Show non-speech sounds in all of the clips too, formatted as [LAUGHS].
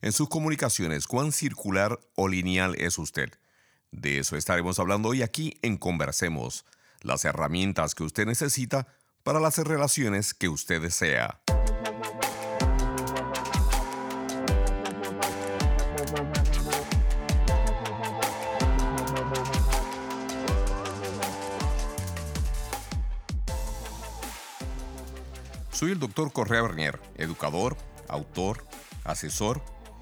en sus comunicaciones, cuán circular o lineal es usted. De eso estaremos hablando hoy aquí en Conversemos, las herramientas que usted necesita para las relaciones que usted desea. Soy el doctor Correa Bernier, educador, autor, asesor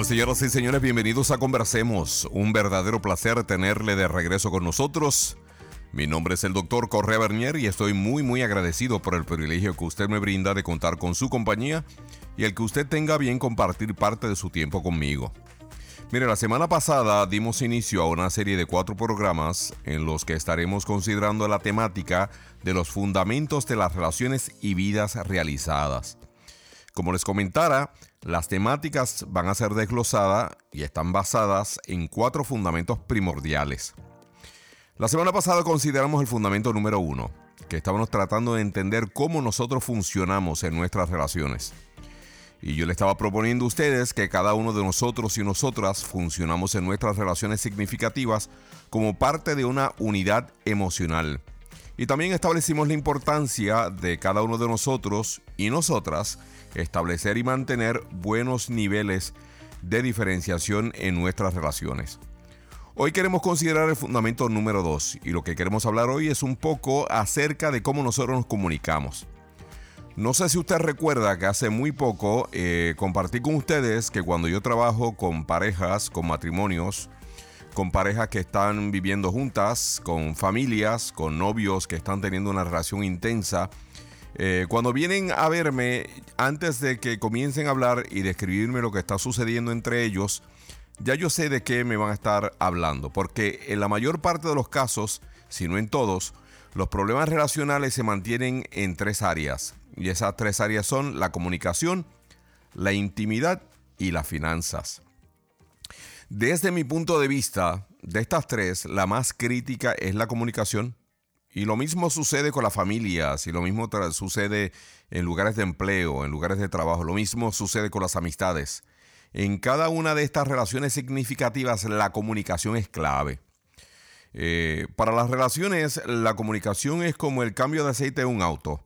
¿Qué tal, señoras y señores? Bienvenidos a Conversemos. Un verdadero placer tenerle de regreso con nosotros. Mi nombre es el doctor Correa Bernier y estoy muy muy agradecido por el privilegio que usted me brinda de contar con su compañía y el que usted tenga bien compartir parte de su tiempo conmigo. Mire, la semana pasada dimos inicio a una serie de cuatro programas en los que estaremos considerando la temática de los fundamentos de las relaciones y vidas realizadas. Como les comentara, las temáticas van a ser desglosadas y están basadas en cuatro fundamentos primordiales. La semana pasada consideramos el fundamento número uno, que estábamos tratando de entender cómo nosotros funcionamos en nuestras relaciones. Y yo le estaba proponiendo a ustedes que cada uno de nosotros y nosotras funcionamos en nuestras relaciones significativas como parte de una unidad emocional. Y también establecimos la importancia de cada uno de nosotros y nosotras establecer y mantener buenos niveles de diferenciación en nuestras relaciones. Hoy queremos considerar el fundamento número 2 y lo que queremos hablar hoy es un poco acerca de cómo nosotros nos comunicamos. No sé si usted recuerda que hace muy poco eh, compartí con ustedes que cuando yo trabajo con parejas, con matrimonios, con parejas que están viviendo juntas, con familias, con novios que están teniendo una relación intensa, eh, cuando vienen a verme, antes de que comiencen a hablar y describirme lo que está sucediendo entre ellos, ya yo sé de qué me van a estar hablando, porque en la mayor parte de los casos, si no en todos, los problemas relacionales se mantienen en tres áreas, y esas tres áreas son la comunicación, la intimidad y las finanzas. Desde mi punto de vista, de estas tres, la más crítica es la comunicación, y lo mismo sucede con las familias y lo mismo sucede en lugares de empleo, en lugares de trabajo, lo mismo sucede con las amistades. En cada una de estas relaciones significativas la comunicación es clave. Eh, para las relaciones la comunicación es como el cambio de aceite de un auto.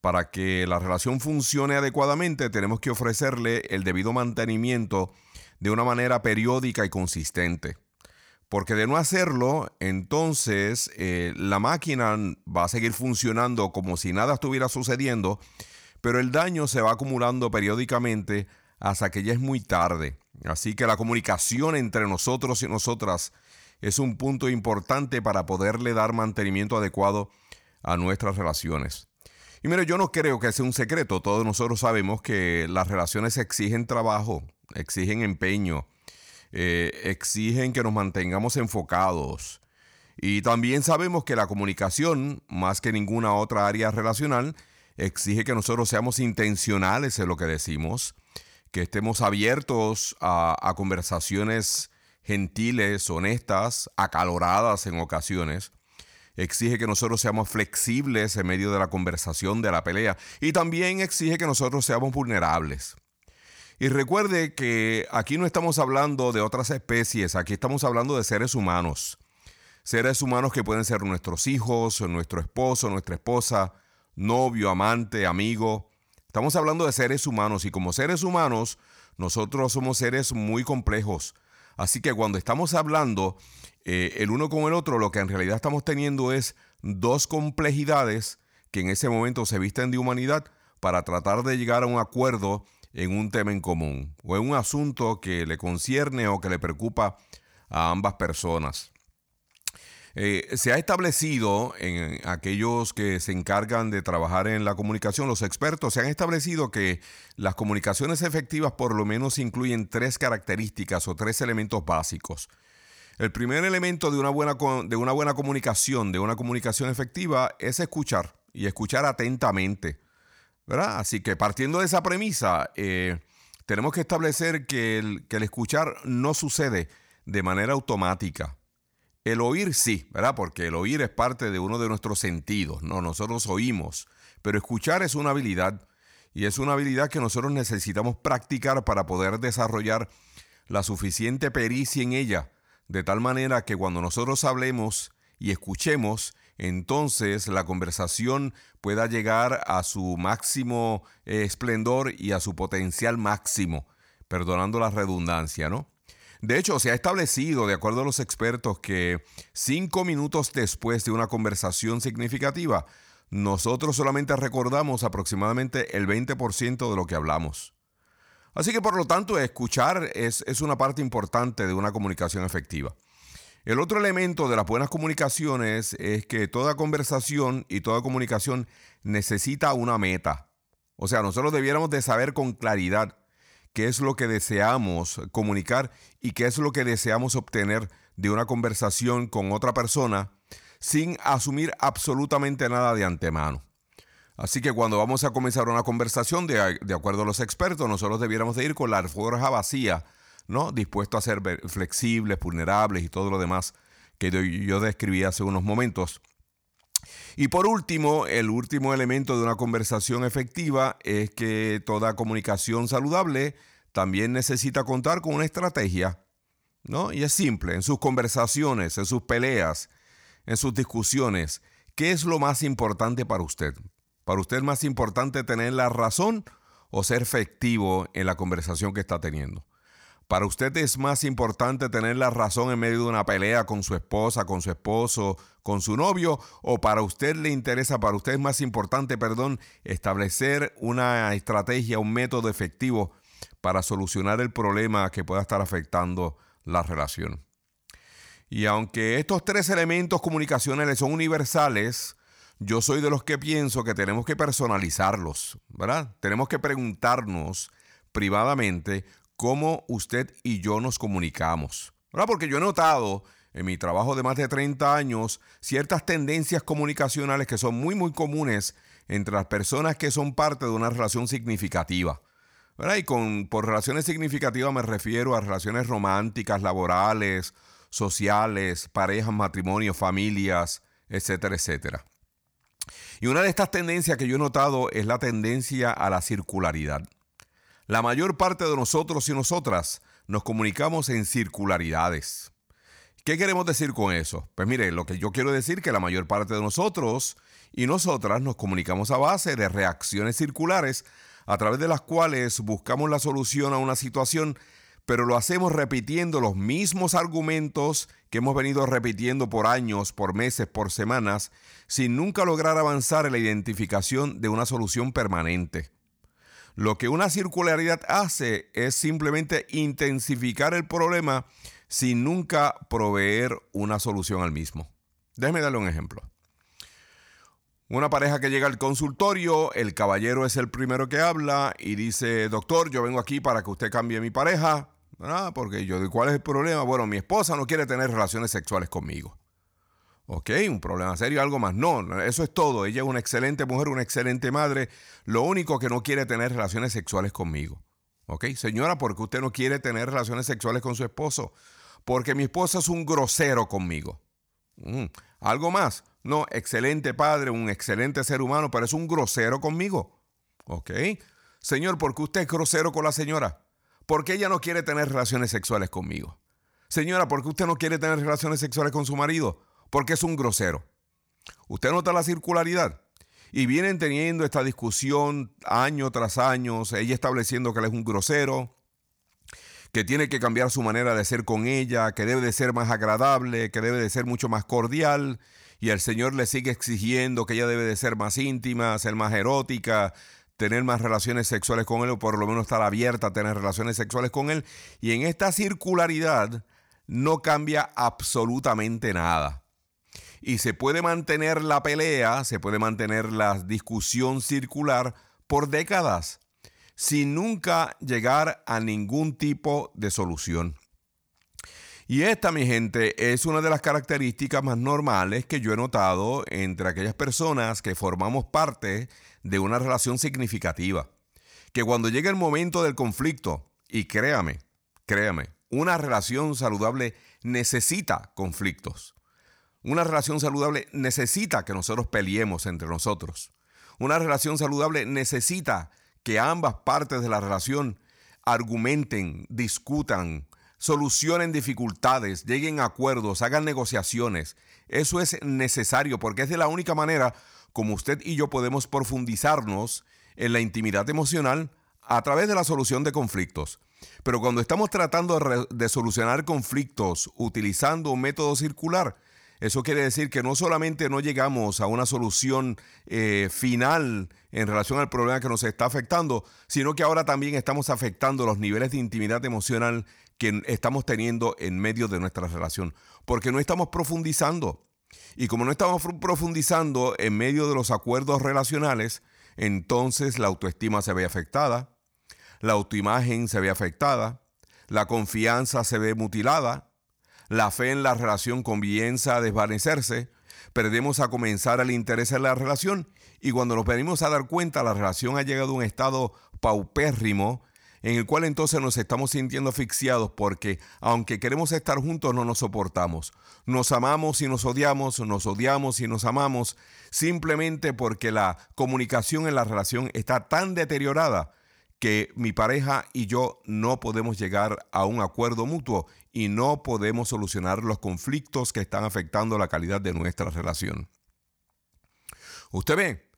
Para que la relación funcione adecuadamente tenemos que ofrecerle el debido mantenimiento de una manera periódica y consistente. Porque de no hacerlo, entonces eh, la máquina va a seguir funcionando como si nada estuviera sucediendo, pero el daño se va acumulando periódicamente hasta que ya es muy tarde. Así que la comunicación entre nosotros y nosotras es un punto importante para poderle dar mantenimiento adecuado a nuestras relaciones. Y mire, yo no creo que sea un secreto, todos nosotros sabemos que las relaciones exigen trabajo, exigen empeño, eh, exigen que nos mantengamos enfocados. Y también sabemos que la comunicación, más que ninguna otra área relacional, exige que nosotros seamos intencionales en lo que decimos, que estemos abiertos a, a conversaciones gentiles, honestas, acaloradas en ocasiones. Exige que nosotros seamos flexibles en medio de la conversación, de la pelea. Y también exige que nosotros seamos vulnerables. Y recuerde que aquí no estamos hablando de otras especies, aquí estamos hablando de seres humanos. Seres humanos que pueden ser nuestros hijos, nuestro esposo, nuestra esposa, novio, amante, amigo. Estamos hablando de seres humanos y como seres humanos nosotros somos seres muy complejos. Así que cuando estamos hablando eh, el uno con el otro, lo que en realidad estamos teniendo es dos complejidades que en ese momento se visten de humanidad para tratar de llegar a un acuerdo en un tema en común o en un asunto que le concierne o que le preocupa a ambas personas. Eh, se ha establecido en aquellos que se encargan de trabajar en la comunicación, los expertos, se han establecido que las comunicaciones efectivas por lo menos incluyen tres características o tres elementos básicos. El primer elemento de una buena, de una buena comunicación, de una comunicación efectiva, es escuchar y escuchar atentamente. ¿Verdad? Así que partiendo de esa premisa, eh, tenemos que establecer que el, que el escuchar no sucede de manera automática. El oír sí, ¿verdad? Porque el oír es parte de uno de nuestros sentidos, ¿no? Nosotros oímos, pero escuchar es una habilidad y es una habilidad que nosotros necesitamos practicar para poder desarrollar la suficiente pericia en ella, de tal manera que cuando nosotros hablemos y escuchemos, entonces la conversación pueda llegar a su máximo eh, esplendor y a su potencial máximo, perdonando la redundancia, ¿no? De hecho, se ha establecido, de acuerdo a los expertos, que cinco minutos después de una conversación significativa, nosotros solamente recordamos aproximadamente el 20% de lo que hablamos. Así que por lo tanto, escuchar es, es, una parte importante de una comunicación efectiva. El otro elemento de las buenas comunicaciones es que toda conversación y toda comunicación necesita una meta. O sea, nosotros debiéramos de saber con claridad qué es lo que deseamos comunicar y qué es lo que deseamos obtener de una conversación con otra persona sin asumir absolutamente nada de antemano. Así que cuando vamos a comenzar una conversación, de, acuerdo a los expertos, nosotros debiéramos de ir con la alforja vacía, ¿no? Dispuesto a ser flexibles, vulnerables y todo lo demás que yo describí hace unos momentos. Y por último, el último elemento de una conversación efectiva es que toda comunicación saludable también necesita contar con una estrategia, ¿no? Y es simple, en sus conversaciones, en sus peleas, en sus discusiones, ¿qué es lo más importante para usted? ¿Para usted es más importante tener la razón o ser efectivo en la conversación que está teniendo? ¿Para usted es más importante tener la razón en medio de una pelea con su esposa, con su esposo, con su novio? ¿O para usted le interesa, para usted es más importante, perdón, establecer una estrategia, un método efectivo para solucionar el problema que pueda estar afectando la relación? Y aunque estos tres elementos comunicacionales son universales, yo soy de los que pienso que tenemos que personalizarlos, ¿verdad? Tenemos que preguntarnos privadamente cómo usted y yo nos comunicamos. Porque yo he notado en mi trabajo de más de 30 años ciertas tendencias comunicacionales que son muy muy comunes entre las personas que son parte de una relación significativa. Y con, por relaciones significativas me refiero a relaciones románticas, laborales, sociales, parejas, matrimonios, familias, etcétera, etcétera. Y una de estas tendencias que yo he notado es la tendencia a la circularidad. La mayor parte de nosotros y nosotras nos comunicamos en circularidades. ¿Qué queremos decir con eso? Pues mire, lo que yo quiero decir es que la mayor parte de nosotros y nosotras nos comunicamos a base de reacciones circulares a través de las cuales buscamos la solución a una situación, pero lo hacemos repitiendo los mismos argumentos que hemos venido repitiendo por años, por meses, por semanas, sin nunca lograr avanzar en la identificación de una solución permanente. Lo que una circularidad hace es simplemente intensificar el problema sin nunca proveer una solución al mismo. Déjeme darle un ejemplo. Una pareja que llega al consultorio, el caballero es el primero que habla y dice, doctor, yo vengo aquí para que usted cambie mi pareja. Ah, porque yo, ¿cuál es el problema? Bueno, mi esposa no quiere tener relaciones sexuales conmigo. Ok, un problema serio, algo más. No, eso es todo. Ella es una excelente mujer, una excelente madre. Lo único que no quiere tener relaciones sexuales conmigo. Ok, señora, ¿por qué usted no quiere tener relaciones sexuales con su esposo? Porque mi esposo es un grosero conmigo. Mm, ¿Algo más? No, excelente padre, un excelente ser humano, pero es un grosero conmigo. Ok. Señor, ¿por qué usted es grosero con la señora? ¿por qué ella no quiere tener relaciones sexuales conmigo? Señora, ¿por qué usted no quiere tener relaciones sexuales con su marido? Porque es un grosero. ¿Usted nota la circularidad? Y vienen teniendo esta discusión año tras año, ella estableciendo que él es un grosero, que tiene que cambiar su manera de ser con ella, que debe de ser más agradable, que debe de ser mucho más cordial, y el Señor le sigue exigiendo que ella debe de ser más íntima, ser más erótica, tener más relaciones sexuales con él, o por lo menos estar abierta a tener relaciones sexuales con él. Y en esta circularidad no cambia absolutamente nada. Y se puede mantener la pelea, se puede mantener la discusión circular por décadas sin nunca llegar a ningún tipo de solución. Y esta, mi gente, es una de las características más normales que yo he notado entre aquellas personas que formamos parte de una relación significativa. Que cuando llega el momento del conflicto, y créame, créame, una relación saludable necesita conflictos. Una relación saludable necesita que nosotros peleemos entre nosotros. Una relación saludable necesita que ambas partes de la relación argumenten, discutan, solucionen dificultades, lleguen a acuerdos, hagan negociaciones. Eso es necesario porque es de la única manera como usted y yo podemos profundizarnos en la intimidad emocional a través de la solución de conflictos. Pero cuando estamos tratando de, solucionar conflictos utilizando un método circular, eso quiere decir que no solamente no llegamos a una solución eh, final en relación al problema que nos está afectando, sino que ahora también estamos afectando los niveles de intimidad emocional que estamos teniendo en medio de nuestra relación, porque no estamos profundizando. Y como no estamos profundizando en medio de los acuerdos relacionales, entonces la autoestima se ve afectada, la autoimagen se ve afectada, la confianza se ve mutilada, la fe en la relación comienza a desvanecerse, perdemos a comenzar el interés en la relación y cuando nos venimos a dar cuenta la relación ha llegado a un estado paupérrimo en el cual entonces nos estamos sintiendo asfixiados porque aunque queremos estar juntos no nos soportamos. Nos amamos y nos odiamos, nos odiamos y nos amamos simplemente porque la comunicación en la relación está tan deteriorada que mi pareja y yo no podemos llegar a un acuerdo mutuo y no podemos solucionar los conflictos que están afectando la calidad de nuestra relación. Usted ve,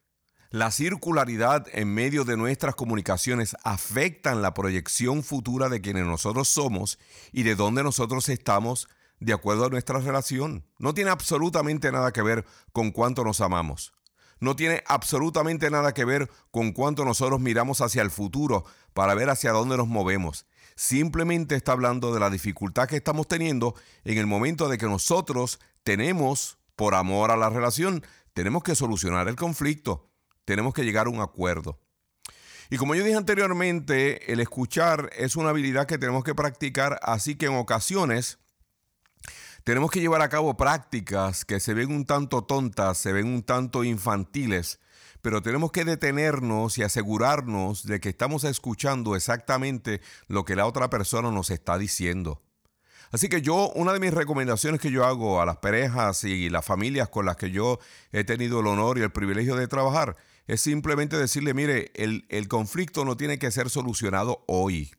la circularidad en medio de nuestras comunicaciones afectan la proyección futura de quienes nosotros somos y de dónde nosotros estamos de acuerdo a nuestra relación. No tiene absolutamente nada que ver con cuánto nos amamos no tiene absolutamente nada que ver con cuánto nosotros miramos hacia el futuro para ver hacia dónde nos movemos. Simplemente está hablando de la dificultad que estamos teniendo en el momento de que nosotros tenemos, por amor a la relación, tenemos que solucionar el conflicto, tenemos que llegar a un acuerdo. Y como yo dije anteriormente, el escuchar es una habilidad que tenemos que practicar, así que en ocasiones tenemos que llevar a cabo prácticas que se ven un tanto tontas, se ven un tanto infantiles, pero tenemos que detenernos y asegurarnos de que estamos escuchando exactamente lo que la otra persona nos está diciendo. Así que yo, una de mis recomendaciones que yo hago a las parejas y las familias con las que yo he tenido el honor y el privilegio de trabajar, es simplemente decirle, mire, el, el conflicto no tiene que ser solucionado hoy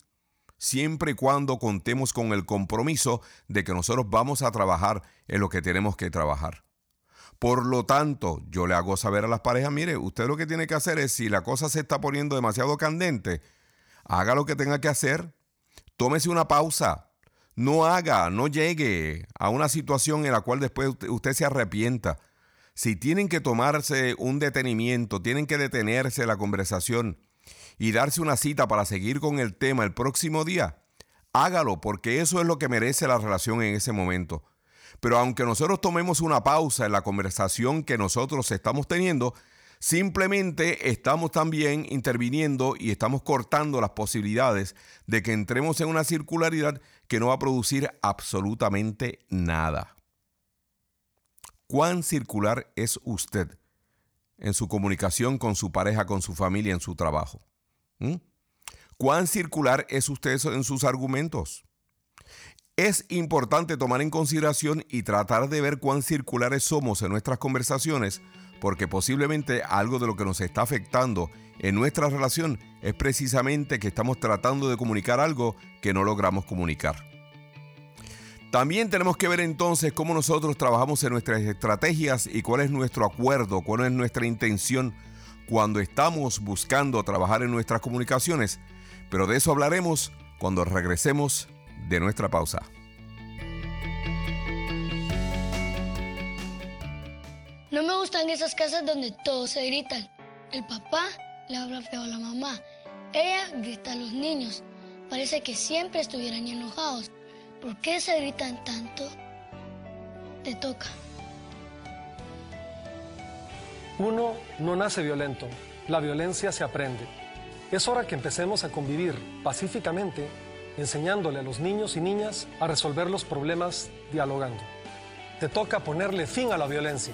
siempre y cuando contemos con el compromiso de que nosotros vamos a trabajar en lo que tenemos que trabajar. Por lo tanto, yo le hago saber a las parejas, mire, usted lo que tiene que hacer es, si la cosa se está poniendo demasiado candente, haga lo que tenga que hacer, tómese una pausa, no haga, no llegue a una situación en la cual después usted se arrepienta. Si tienen que tomarse un detenimiento, tienen que detenerse la conversación, y darse una cita para seguir con el tema el próximo día, hágalo porque eso es lo que merece la relación en ese momento. Pero aunque nosotros tomemos una pausa en la conversación que nosotros estamos teniendo, simplemente estamos también interviniendo y estamos cortando las posibilidades de que entremos en una circularidad que no va a producir absolutamente nada. ¿Cuán circular es usted en su comunicación con su pareja, con su familia, en su trabajo? ¿Mm? ¿Cuán circular es usted en sus argumentos? Es importante tomar en consideración y tratar de ver cuán circulares somos en nuestras conversaciones porque posiblemente algo de lo que nos está afectando en nuestra relación es precisamente que estamos tratando de comunicar algo que no logramos comunicar. También tenemos que ver entonces cómo nosotros trabajamos en nuestras estrategias y cuál es nuestro acuerdo, cuál es nuestra intención cuando estamos buscando trabajar en nuestras comunicaciones. Pero de eso hablaremos cuando regresemos de nuestra pausa. No me gustan esas casas donde todos se gritan. El papá le habla feo a la mamá. Ella grita a los niños. Parece que siempre estuvieran enojados. ¿Por qué se gritan tanto? Te toca. Uno no nace violento. La violencia se aprende. Es hora que empecemos a convivir pacíficamente, enseñándole a los niños y niñas a resolver los problemas dialogando. Te toca ponerle fin a la violencia.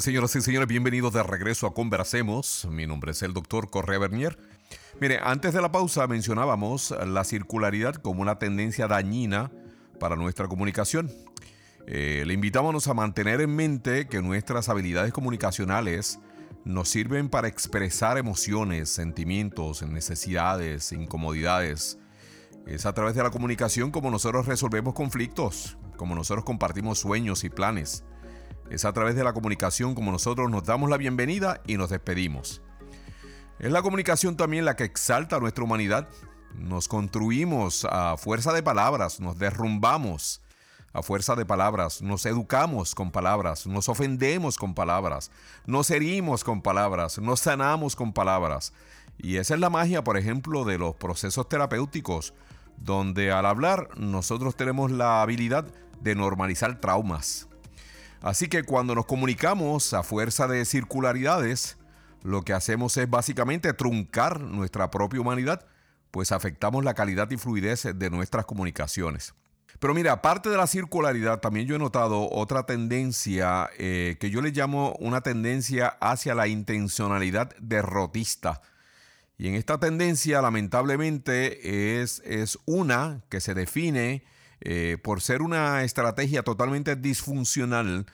Tal, señoras y señores? Bienvenidos de regreso a Conversemos. Mi nombre es el doctor Correa Bernier. Mire, antes de la pausa mencionábamos la circularidad como una tendencia dañina para nuestra comunicación. Eh, le invitamos a mantener en mente que nuestras habilidades comunicacionales nos sirven para expresar emociones, sentimientos, necesidades, incomodidades. Es a través de la comunicación como nosotros resolvemos conflictos, como nosotros compartimos sueños y planes. Es a través de la comunicación como nosotros nos damos la bienvenida y nos despedimos. Es la comunicación también la que exalta nuestra humanidad. Nos construimos a fuerza de palabras, nos derrumbamos a fuerza de palabras, nos educamos con palabras, nos ofendemos con palabras, nos herimos con palabras, nos sanamos con palabras. Y esa es la magia, por ejemplo, de los procesos terapéuticos, donde al hablar nosotros tenemos la habilidad de normalizar traumas, Así que cuando nos comunicamos a fuerza de circularidades, lo que hacemos es básicamente truncar nuestra propia humanidad, pues afectamos la calidad y fluidez de nuestras comunicaciones. Pero mira, aparte de la circularidad, también yo he notado otra tendencia eh, que yo le llamo una tendencia hacia la intencionalidad derrotista. Y en esta tendencia, lamentablemente, es, es una que se define eh, por ser una estrategia totalmente disfuncional,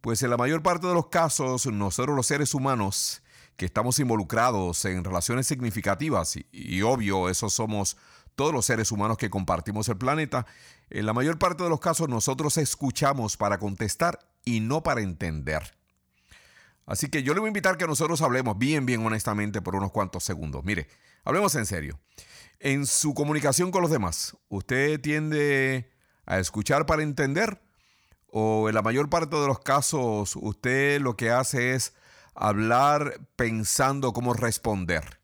pues en la mayor parte de los casos nosotros los seres humanos que estamos involucrados en relaciones significativas, y, obvio, esos somos todos los seres humanos que compartimos el planeta, en la mayor parte de los casos nosotros escuchamos para contestar y no para entender. Así que yo le voy a invitar que nosotros hablemos bien, bien honestamente por unos cuantos segundos. Mire, hablemos en serio. En su comunicación con los demás, ¿usted tiende a escuchar para entender? ¿O en la mayor parte de los casos usted lo que hace es hablar pensando cómo responder?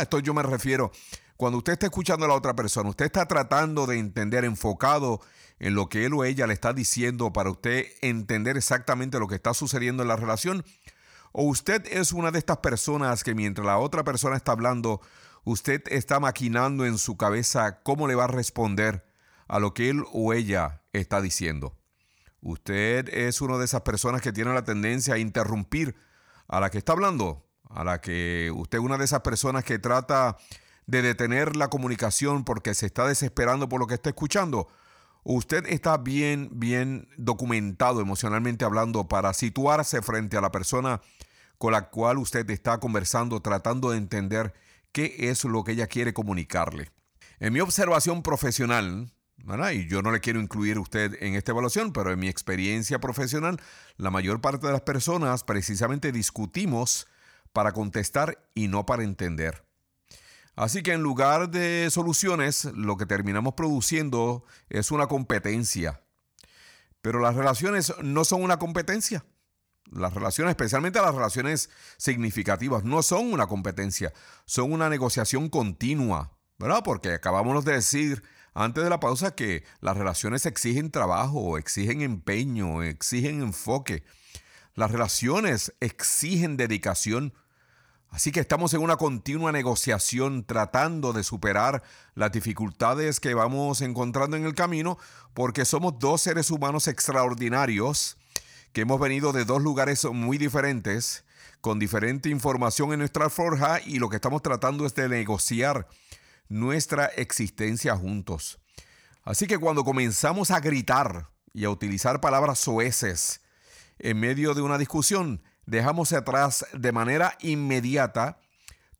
Esto yo me refiero, cuando usted está escuchando a la otra persona, usted está tratando de entender, enfocado en lo que él o ella le está diciendo para usted entender exactamente lo que está sucediendo en la relación. ¿O usted es una de estas personas que mientras la otra persona está hablando, usted está maquinando en su cabeza cómo le va a responder a lo que él o ella está diciendo. Usted es una de esas personas que tiene la tendencia a interrumpir a la que está hablando, a la que usted es una de esas personas que trata de detener la comunicación porque se está desesperando por lo que está escuchando. Usted está bien, bien documentado emocionalmente hablando para situarse frente a la persona con la cual usted está conversando, tratando de entender qué es lo que ella quiere comunicarle. En mi observación profesional, y yo no le quiero incluir a usted en esta evaluación, pero en mi experiencia profesional, la mayor parte de las personas precisamente discutimos para contestar y no para entender. Así que en lugar de soluciones, lo que terminamos produciendo es una competencia. Pero las relaciones no son una competencia. Las relaciones, especialmente las relaciones significativas, no son una competencia, son una negociación continua, ¿verdad? Porque acabamos de decir antes de la pausa que las relaciones exigen trabajo, exigen empeño, exigen enfoque. Las relaciones exigen dedicación. Así que estamos en una continua negociación tratando de superar las dificultades que vamos encontrando en el camino porque somos dos seres humanos extraordinarios que hemos venido de dos lugares muy diferentes, con diferente información en nuestra forja y lo que estamos tratando es de negociar nuestra existencia juntos. Así que cuando comenzamos a gritar y a utilizar palabras soeces en medio de una discusión, dejamos atrás de manera inmediata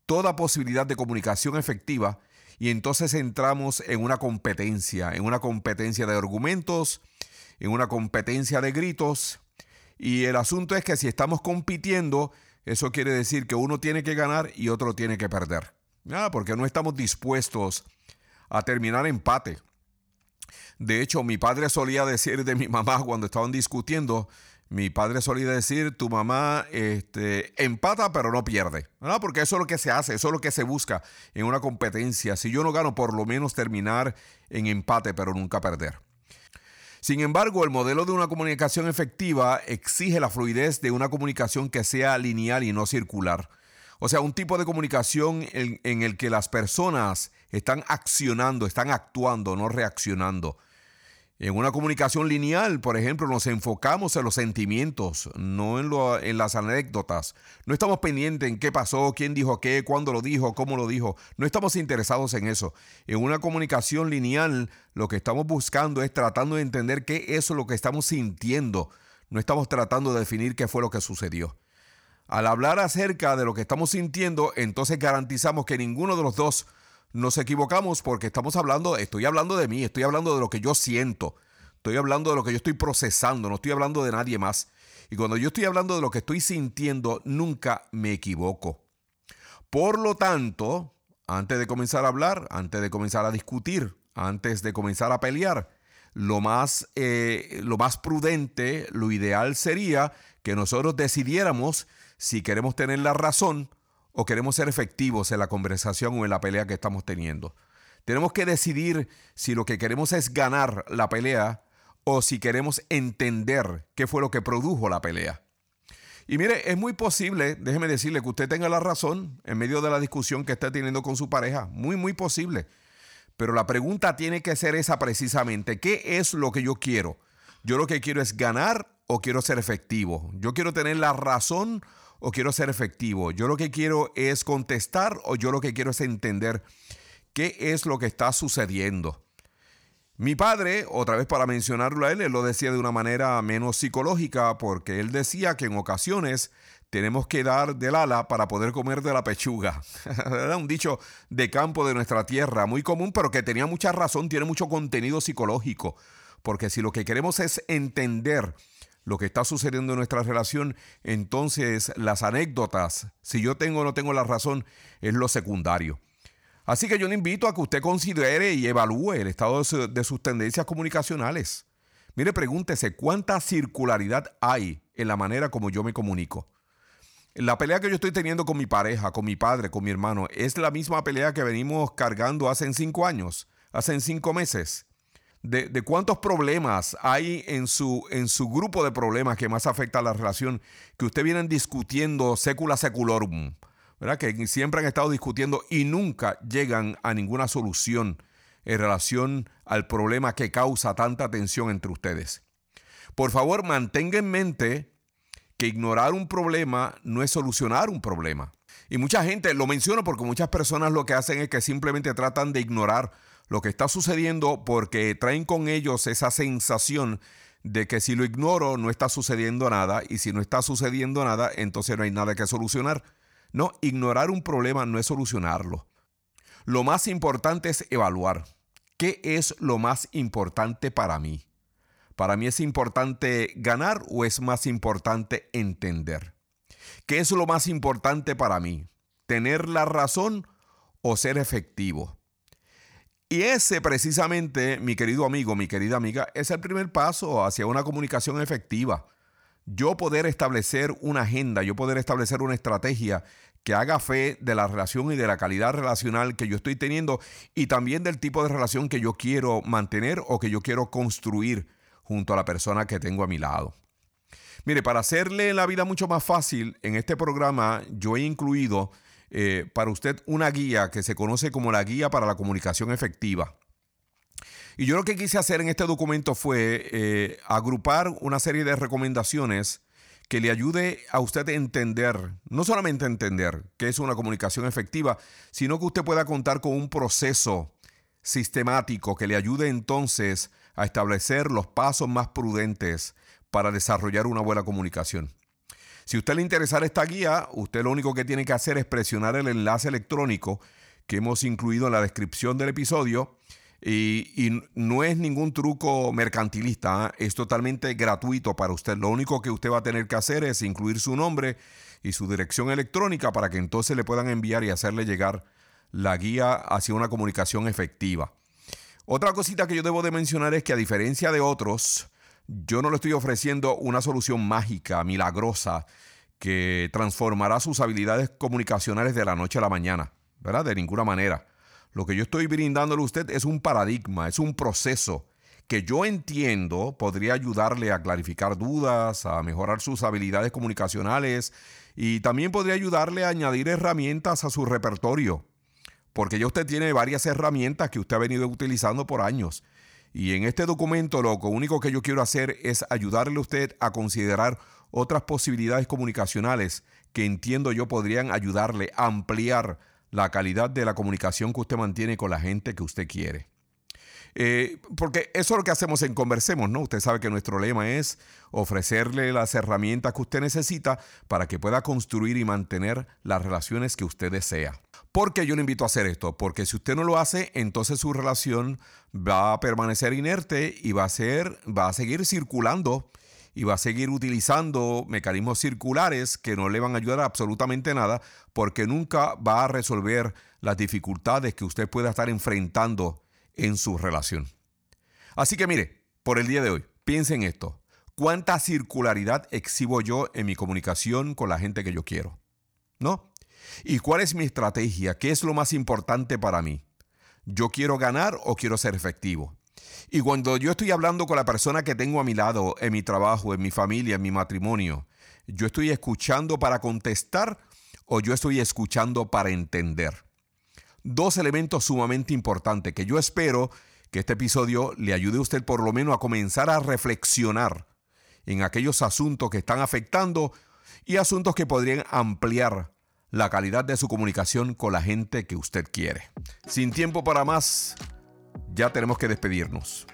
toda posibilidad de comunicación efectiva y entonces entramos en una competencia, en una competencia de argumentos, en una competencia de gritos. Y el asunto es que si estamos compitiendo, eso quiere decir que uno tiene que ganar y otro tiene que perder. Ah, porque no estamos dispuestos a terminar empate. De hecho, mi padre solía decir de mi mamá cuando estaban discutiendo, mi padre solía decir, tu mamá este, empata pero no pierde, Porque eso es lo que se hace, eso es lo que se busca en una competencia. Si yo no gano, por lo menos terminar en empate pero nunca perder. Sin embargo, el modelo de una comunicación efectiva exige la fluidez de una comunicación que sea lineal y no circular. O sea, un tipo de comunicación en, en, el que las personas están accionando, están actuando, no reaccionando. En una comunicación lineal, por ejemplo, nos enfocamos en los sentimientos, no en, las anécdotas. No estamos pendientes en qué pasó, quién dijo qué, cuándo lo dijo, cómo lo dijo. No estamos interesados en eso. En una comunicación lineal, lo que estamos buscando es tratando de entender qué es lo que estamos sintiendo. No estamos tratando de definir qué fue lo que sucedió. Al hablar acerca de lo que estamos sintiendo, entonces garantizamos que ninguno de los dos nos equivocamos porque estamos hablando, estoy hablando de mí, estoy hablando de lo que yo siento, estoy hablando de lo que yo estoy procesando, no estoy hablando de nadie más. Y cuando yo estoy hablando de lo que estoy sintiendo, nunca me equivoco. Por lo tanto, antes de comenzar a hablar, antes de comenzar a discutir, antes de comenzar a pelear, lo más, eh, lo más prudente, lo ideal sería que nosotros decidiéramos si queremos tener la razón o queremos ser efectivos en la conversación o en la pelea que estamos teniendo. Tenemos que decidir si lo que queremos es ganar la pelea o si queremos entender qué fue lo que produjo la pelea. Y mire, es muy posible, déjeme decirle, que usted tenga la razón en medio de la discusión que está teniendo con su pareja. Muy, muy posible. Pero la pregunta tiene que ser esa precisamente. ¿Qué es lo que yo quiero? Yo lo que quiero es ganar o quiero ser efectivo. Yo quiero tener la razón o quiero ser efectivo. Yo lo que quiero es contestar o yo lo que quiero es entender qué es lo que está sucediendo. Mi padre, otra vez para mencionarlo a él, él lo decía de una manera menos psicológica porque él decía que en ocasiones tenemos que dar del ala para poder comer de la pechuga. [LAUGHS] Era un dicho de campo de nuestra tierra, muy común, pero que tenía mucha razón, tiene mucho contenido psicológico. Porque si lo que queremos es entender lo que está sucediendo en nuestra relación, entonces las anécdotas, si yo tengo o no tengo la razón, es lo secundario. Así que yo le invito a que usted considere y evalúe el estado de, sus tendencias comunicacionales. Mire, pregúntese cuánta circularidad hay en la manera como yo me comunico. La pelea que yo estoy teniendo con mi pareja, con mi padre, con mi hermano, es la misma pelea que venimos cargando hace cinco años, hace cinco meses de, cuántos problemas hay en su, en su grupo de problemas que más afecta a la relación, que ustedes vienen discutiendo secula seculorum, ¿verdad? que siempre han estado discutiendo y nunca llegan a ninguna solución en relación al problema que causa tanta tensión entre ustedes. Por favor, mantenga en mente que ignorar un problema no es solucionar un problema. Y mucha gente, lo menciono porque muchas personas lo que hacen es que simplemente tratan de ignorar lo que está sucediendo porque traen con ellos esa sensación de que si lo ignoro no está sucediendo nada y si no está sucediendo nada entonces no hay nada que solucionar. No, ignorar un problema no es solucionarlo. Lo más importante es evaluar qué es lo más importante para mí. ¿Para mí es importante ganar o es más importante entender? ¿Qué es lo más importante para mí? ¿Tener la razón o ser efectivo? Y ese precisamente, mi querido amigo, mi querida amiga, es el primer paso hacia una comunicación efectiva. Yo poder establecer una agenda, yo poder establecer una estrategia que haga fe de la relación y de la calidad relacional que yo estoy teniendo y también del tipo de relación que yo quiero mantener o que yo quiero construir junto a la persona que tengo a mi lado. Mire, para hacerle la vida mucho más fácil, en este programa yo he incluido eh, para usted una guía que se conoce como la guía para la comunicación efectiva. Y yo lo que quise hacer en este documento fue eh, agrupar una serie de recomendaciones que le ayude a usted a entender, no solamente entender qué es una comunicación efectiva, sino que usted pueda contar con un proceso sistemático que le ayude entonces a establecer los pasos más prudentes para desarrollar una buena comunicación. Si usted le interesa esta guía, usted lo único que tiene que hacer es presionar el enlace electrónico que hemos incluido en la descripción del episodio. Y, no es ningún truco mercantilista, ¿ah? es totalmente gratuito para usted. Lo único que usted va a tener que hacer es incluir su nombre y su dirección electrónica para que entonces le puedan enviar y hacerle llegar la guía hacia una comunicación efectiva. Otra cosita que yo debo de mencionar es que a diferencia de otros, yo no le estoy ofreciendo una solución mágica, milagrosa, que transformará sus habilidades comunicacionales de la noche a la mañana, ¿verdad? De ninguna manera. Lo que yo estoy brindándole a usted es un paradigma, es un proceso que yo entiendo podría ayudarle a clarificar dudas, a mejorar sus habilidades comunicacionales y también podría ayudarle a añadir herramientas a su repertorio, porque ya usted tiene varias herramientas que usted ha venido utilizando por años y en este documento lo único que yo quiero hacer es ayudarle a usted a considerar otras posibilidades comunicacionales que entiendo yo podrían ayudarle a ampliar la calidad de la comunicación que usted mantiene con la gente que usted quiere. Eh, porque eso es lo que hacemos en Conversemos, ¿no? Usted sabe que nuestro lema es ofrecerle las herramientas que usted necesita para que pueda construir y mantener las relaciones que usted desea. ¿Por qué yo le invito a hacer esto? Porque si usted no lo hace, entonces su relación va a permanecer inerte y va a, ser, va a seguir circulando y va a seguir utilizando mecanismos circulares que no le van a ayudar absolutamente nada porque nunca va a resolver las dificultades que usted pueda estar enfrentando en su relación. Así que mire, por el día de hoy, piense en esto. ¿Cuánta circularidad exhibo yo en mi comunicación con la gente que yo quiero? ¿No? ¿Y cuál es mi estrategia? ¿Qué es lo más importante para mí? ¿Yo quiero ganar o quiero ser efectivo? Y cuando yo estoy hablando con la persona que tengo a mi lado, en mi trabajo, en mi familia, en mi matrimonio, ¿yo estoy escuchando para contestar o yo estoy escuchando para entender? Dos elementos sumamente importantes que yo espero que este episodio le ayude a usted por lo menos a comenzar a reflexionar en aquellos asuntos que están afectando y asuntos que podrían ampliar la calidad de su comunicación con la gente que usted quiere. Sin tiempo para más, ya tenemos que despedirnos.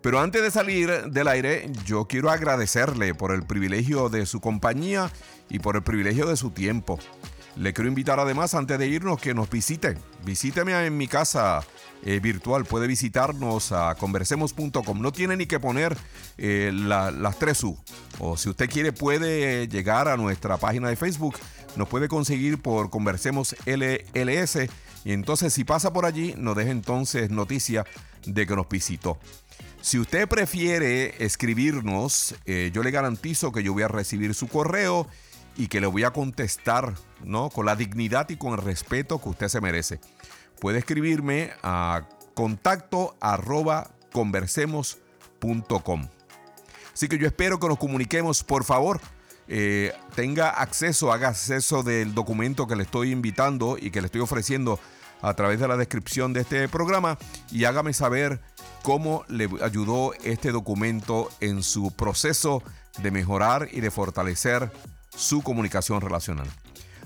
Pero antes de salir del aire, yo quiero agradecerle por el privilegio de su compañía y por el privilegio de su tiempo. Le quiero invitar además, antes de irnos, que nos visite. Visíteme en mi casa eh, virtual. Puede visitarnos a conversemos.com. No tiene ni que poner eh, las tres U. O si usted quiere, puede llegar a nuestra página de Facebook. Nos puede conseguir por Conversemos LLS. Y entonces, si pasa por allí, nos deje entonces noticia de que nos visitó. Si usted prefiere escribirnos, eh, yo le garantizo que yo voy a recibir su correo y que le voy a contestar ¿no? con la dignidad y con el respeto que usted se merece. Puede escribirme a contacto conversemos.com. Así que yo espero que nos comuniquemos, por favor. Eh, tenga acceso, haga acceso del documento que le estoy invitando y que le estoy ofreciendo a través de la descripción de este programa y hágame saber cómo le ayudó este documento en su proceso de mejorar y de fortalecer su comunicación relacional.